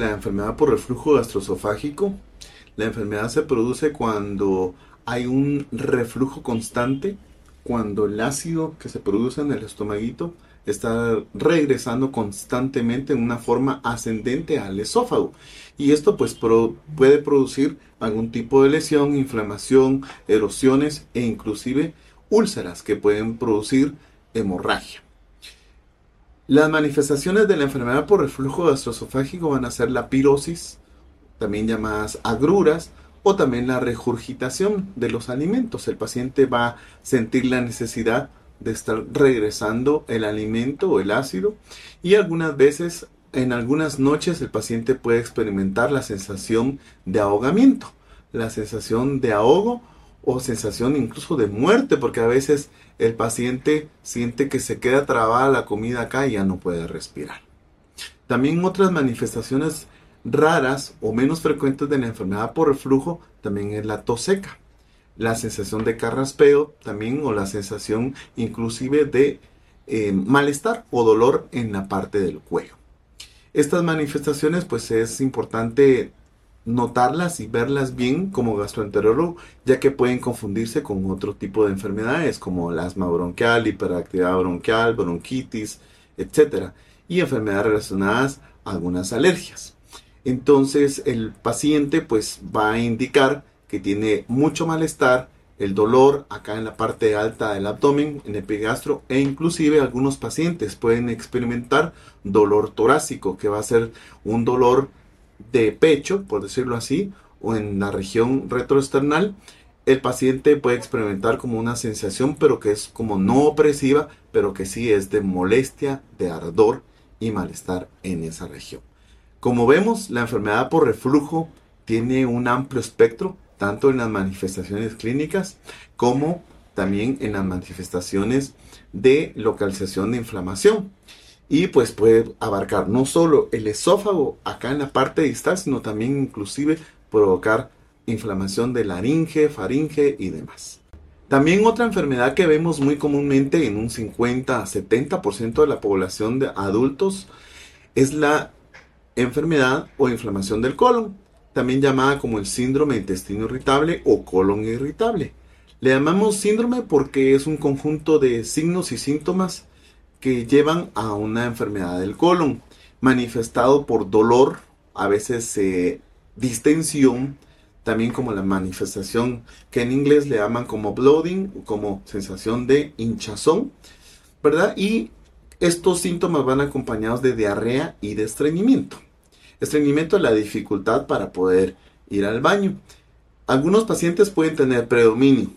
La enfermedad por reflujo gastroesofágico. La enfermedad se produce cuando hay un reflujo constante, cuando el ácido que se produce en el estomaguito está regresando constantemente en una forma ascendente al esófago. Y esto pues puede producir algún tipo de lesión, inflamación, erosiones e inclusive úlceras que pueden producir hemorragia. Las manifestaciones de la enfermedad por reflujo gastroesofágico van a ser la pirosis, también llamadas agruras, o también la regurgitación de los alimentos. El paciente va a sentir la necesidad de estar regresando el alimento o el ácido y algunas veces, en algunas noches, el paciente puede experimentar la sensación de ahogamiento, la sensación de ahogo o sensación incluso de muerte, porque a veces el paciente siente que se queda trabada la comida acá y ya no puede respirar. También otras manifestaciones raras o menos frecuentes de la enfermedad por reflujo también es la tos seca, la sensación de carraspeo también o la sensación inclusive de eh, malestar o dolor en la parte del cuello. Estas manifestaciones pues es importante notarlas y verlas bien como gastroenterólogo, ya que pueden confundirse con otro tipo de enfermedades como el asma bronquial, hiperactividad bronquial, bronquitis, etc. Y enfermedades relacionadas a algunas alergias. Entonces el paciente pues va a indicar que tiene mucho malestar, el dolor acá en la parte alta del abdomen, en el epigastro e inclusive algunos pacientes pueden experimentar dolor torácico, que va a ser un dolor de pecho, por decirlo así, o en la región retroesternal, el paciente puede experimentar como una sensación, pero que es como no opresiva, pero que sí es de molestia, de ardor y malestar en esa región. Como vemos, la enfermedad por reflujo tiene un amplio espectro, tanto en las manifestaciones clínicas como también en las manifestaciones de localización de inflamación y pues puede abarcar no solo el esófago acá en la parte distal, sino también inclusive provocar inflamación de laringe, faringe y demás. También otra enfermedad que vemos muy comúnmente en un 50 a 70% de la población de adultos es la enfermedad o inflamación del colon, también llamada como el síndrome de intestino irritable o colon irritable. Le llamamos síndrome porque es un conjunto de signos y síntomas que llevan a una enfermedad del colon, manifestado por dolor, a veces eh, distensión, también como la manifestación que en inglés le llaman como bloating, como sensación de hinchazón, ¿verdad? Y estos síntomas van acompañados de diarrea y de estreñimiento. Estreñimiento es la dificultad para poder ir al baño. Algunos pacientes pueden tener predominio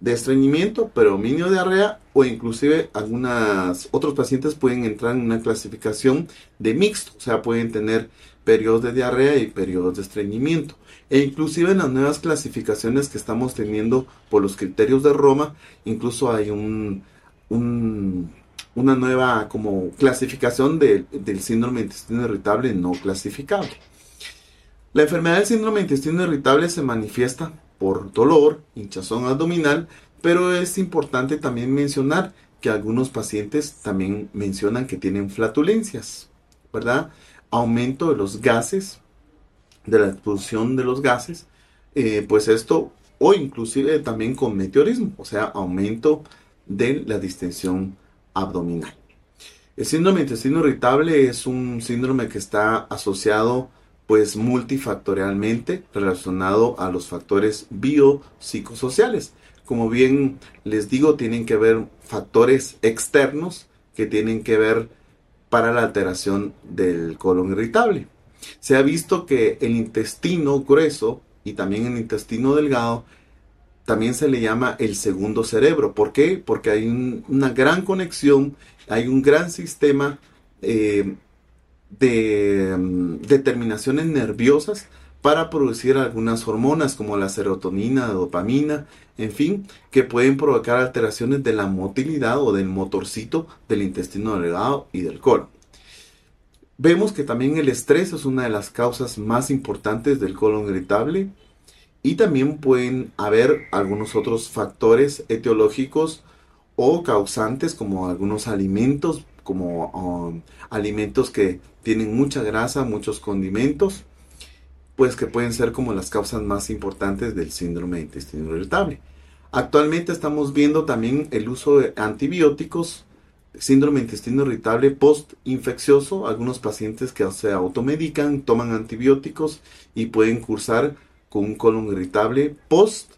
de estreñimiento, predominio de diarrea o inclusive algunos otros pacientes pueden entrar en una clasificación de mixto, o sea, pueden tener periodos de diarrea y periodos de estreñimiento. E inclusive en las nuevas clasificaciones que estamos teniendo por los criterios de Roma, incluso hay un, una nueva como clasificación del síndrome de intestino irritable no clasificable. La enfermedad del síndrome de intestino irritable se manifiesta por dolor, hinchazón abdominal, pero es importante también mencionar que algunos pacientes también mencionan que tienen flatulencias, ¿verdad? Aumento de los gases, de la expulsión de los gases, eh, pues esto, o inclusive también con meteorismo, o sea, aumento de la distensión abdominal. El síndrome de intestino irritable es un síndrome que está asociado pues multifactorialmente relacionado a los factores biopsicosociales. Como bien les digo, tienen que ver factores externos que tienen que ver para la alteración del colon irritable. Se ha visto que el intestino grueso y también el intestino delgado también se le llama el segundo cerebro. ¿Por qué? Porque hay una gran conexión, hay un gran sistema eh, de mm, determinaciones nerviosas para producir algunas hormonas como la serotonina, la dopamina, en fin, que pueden provocar alteraciones de la motilidad o del motorcito del intestino delgado y del colon. Vemos que también el estrés es una de las causas más importantes del colon irritable y también pueden haber algunos otros factores etiológicos o causantes como algunos alimentos como um, alimentos que tienen mucha grasa, muchos condimentos, pues que pueden ser como las causas más importantes del síndrome de intestino irritable. Actualmente estamos viendo también el uso de antibióticos, síndrome de intestino irritable post-infeccioso. Algunos pacientes que se automedican, toman antibióticos y pueden cursar con un colon irritable post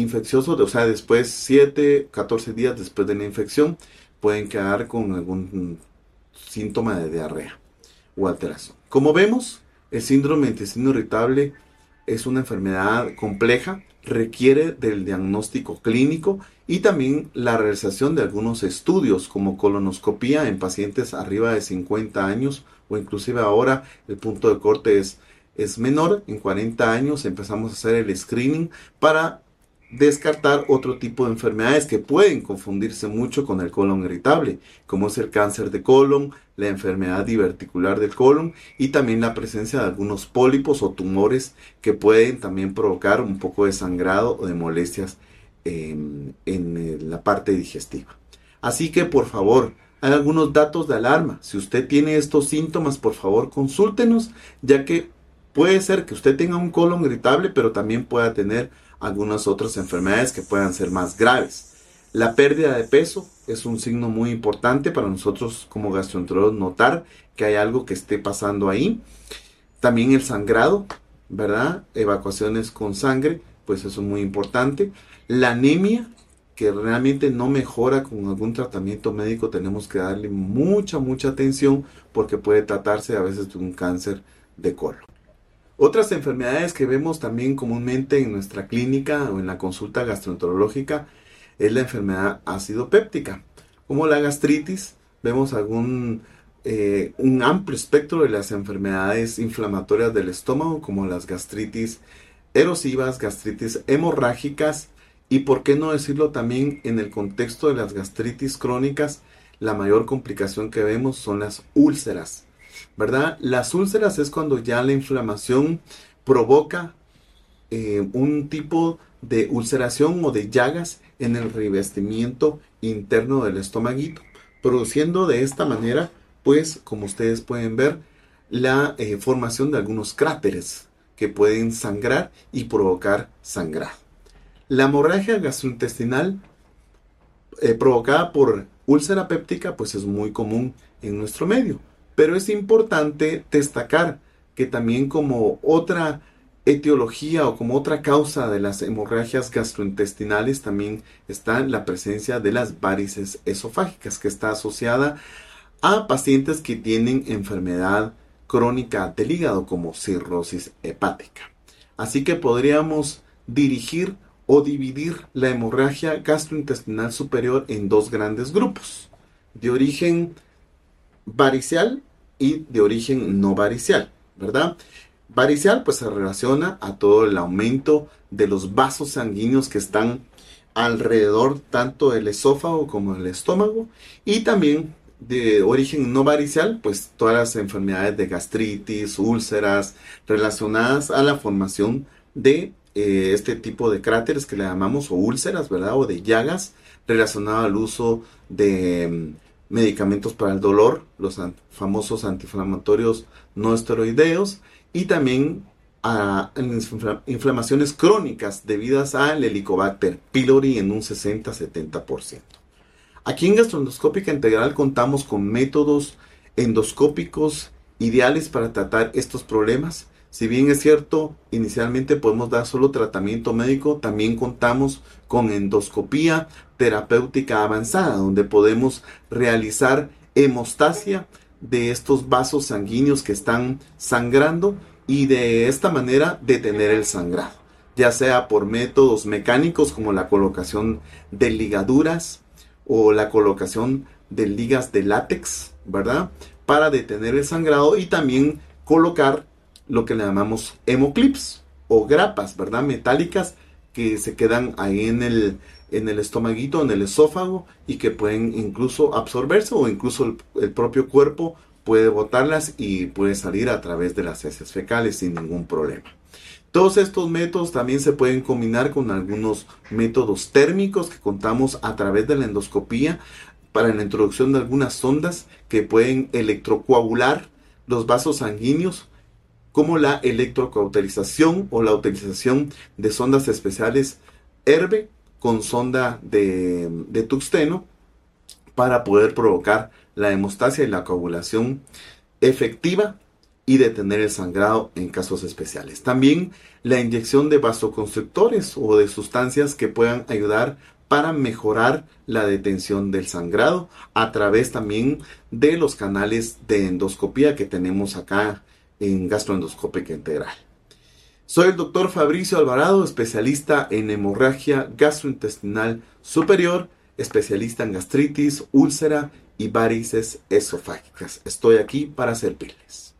infeccioso, o sea, después 7, 14 días después de la infección, pueden quedar con algún síntoma de diarrea o alteración. Como vemos, el síndrome de intestino irritable es una enfermedad compleja, requiere del diagnóstico clínico y también la realización de algunos estudios como colonoscopía en pacientes arriba de 50 años o inclusive ahora el punto de corte es, es menor, en 40 años empezamos a hacer el screening para descartar otro tipo de enfermedades que pueden confundirse mucho con el colon irritable, como es el cáncer de colon, la enfermedad diverticular del colon y también la presencia de algunos pólipos o tumores que pueden también provocar un poco de sangrado o de molestias en, en eh, la parte digestiva. Así que por favor, hay algunos datos de alarma. Si usted tiene estos síntomas, por favor consúltenos, ya que puede ser que usted tenga un colon irritable, pero también pueda tener algunas otras enfermedades que puedan ser más graves. La pérdida de peso es un signo muy importante para nosotros como gastroenterólogos notar que hay algo que esté pasando ahí. También el sangrado, ¿verdad? Evacuaciones con sangre, pues eso es muy importante. La anemia, que realmente no mejora con algún tratamiento médico, tenemos que darle mucha, mucha atención porque puede tratarse a veces de un cáncer de colon. Otras enfermedades que vemos también comúnmente en nuestra clínica o en la consulta gastroenterológica es la enfermedad ácido péptica, como la gastritis. Vemos algún eh, un amplio espectro de las enfermedades inflamatorias del estómago, como las gastritis erosivas, gastritis hemorrágicas y, por qué no decirlo también en el contexto de las gastritis crónicas, la mayor complicación que vemos son las úlceras ¿verdad? Las úlceras es cuando ya la inflamación provoca eh, un tipo de ulceración o de llagas en el revestimiento interno del estomaguito, produciendo de esta manera, pues, como ustedes pueden ver, la eh, formación de algunos cráteres que pueden sangrar y provocar sangrado. La hemorragia gastrointestinal eh, provocada por úlcera péptica, pues es muy común en nuestro medio. Pero es importante destacar que también como otra etiología o como otra causa de las hemorragias gastrointestinales también está la presencia de las varices esofágicas que está asociada a pacientes que tienen enfermedad crónica del hígado como cirrosis hepática. Así que podríamos dirigir o dividir la hemorragia gastrointestinal superior en dos grandes grupos, de origen varicial y de origen no varicial, ¿verdad? Varicial pues se relaciona a todo el aumento de los vasos sanguíneos que están alrededor tanto del esófago como del estómago y también de origen no varicial, pues todas las enfermedades de gastritis, úlceras relacionadas a la formación de eh, este tipo de cráteres que le llamamos o úlceras, ¿verdad? O de llagas relacionado al uso de medicamentos para el dolor, los famosos antiinflamatorios no esteroideos y también a inflamaciones crónicas debidas al Helicobacter pylori en un 60-70%. Aquí en Gastroendoscópica Integral contamos con métodos endoscópicos ideales para tratar estos problemas. Si bien es cierto, inicialmente podemos dar solo tratamiento médico, también contamos con endoscopía terapéutica avanzada, donde podemos realizar hemostasia de estos vasos sanguíneos que están sangrando y de esta manera detener el sangrado, ya sea por métodos mecánicos como la colocación de ligaduras o la colocación de ligas de látex, ¿verdad? Para detener el sangrado y también colocar lo que le llamamos hemoclips o grapas, ¿verdad? Metálicas que se quedan ahí en el, en el estomaguito, en el esófago y que pueden incluso absorberse o incluso el, propio cuerpo puede botarlas y puede salir a través de las heces fecales sin ningún problema. Todos estos métodos también se pueden combinar con algunos métodos térmicos que contamos a través de la endoscopía para la introducción de algunas sondas que pueden electrocoagular los vasos sanguíneos, como la electrocauterización o la utilización de sondas especiales herbe con sonda de, de tuxteno para poder provocar la hemostasia y la coagulación efectiva y detener el sangrado en casos especiales. También la inyección de vasoconstrictores o de sustancias que puedan ayudar para mejorar la detención del sangrado a través también de los canales de endoscopía que tenemos acá en gastroendoscópica integral. Soy el doctor Fabricio Alvarado, especialista en hemorragia gastrointestinal superior, especialista en gastritis, úlcera y varices esofágicas. Estoy aquí para servirles.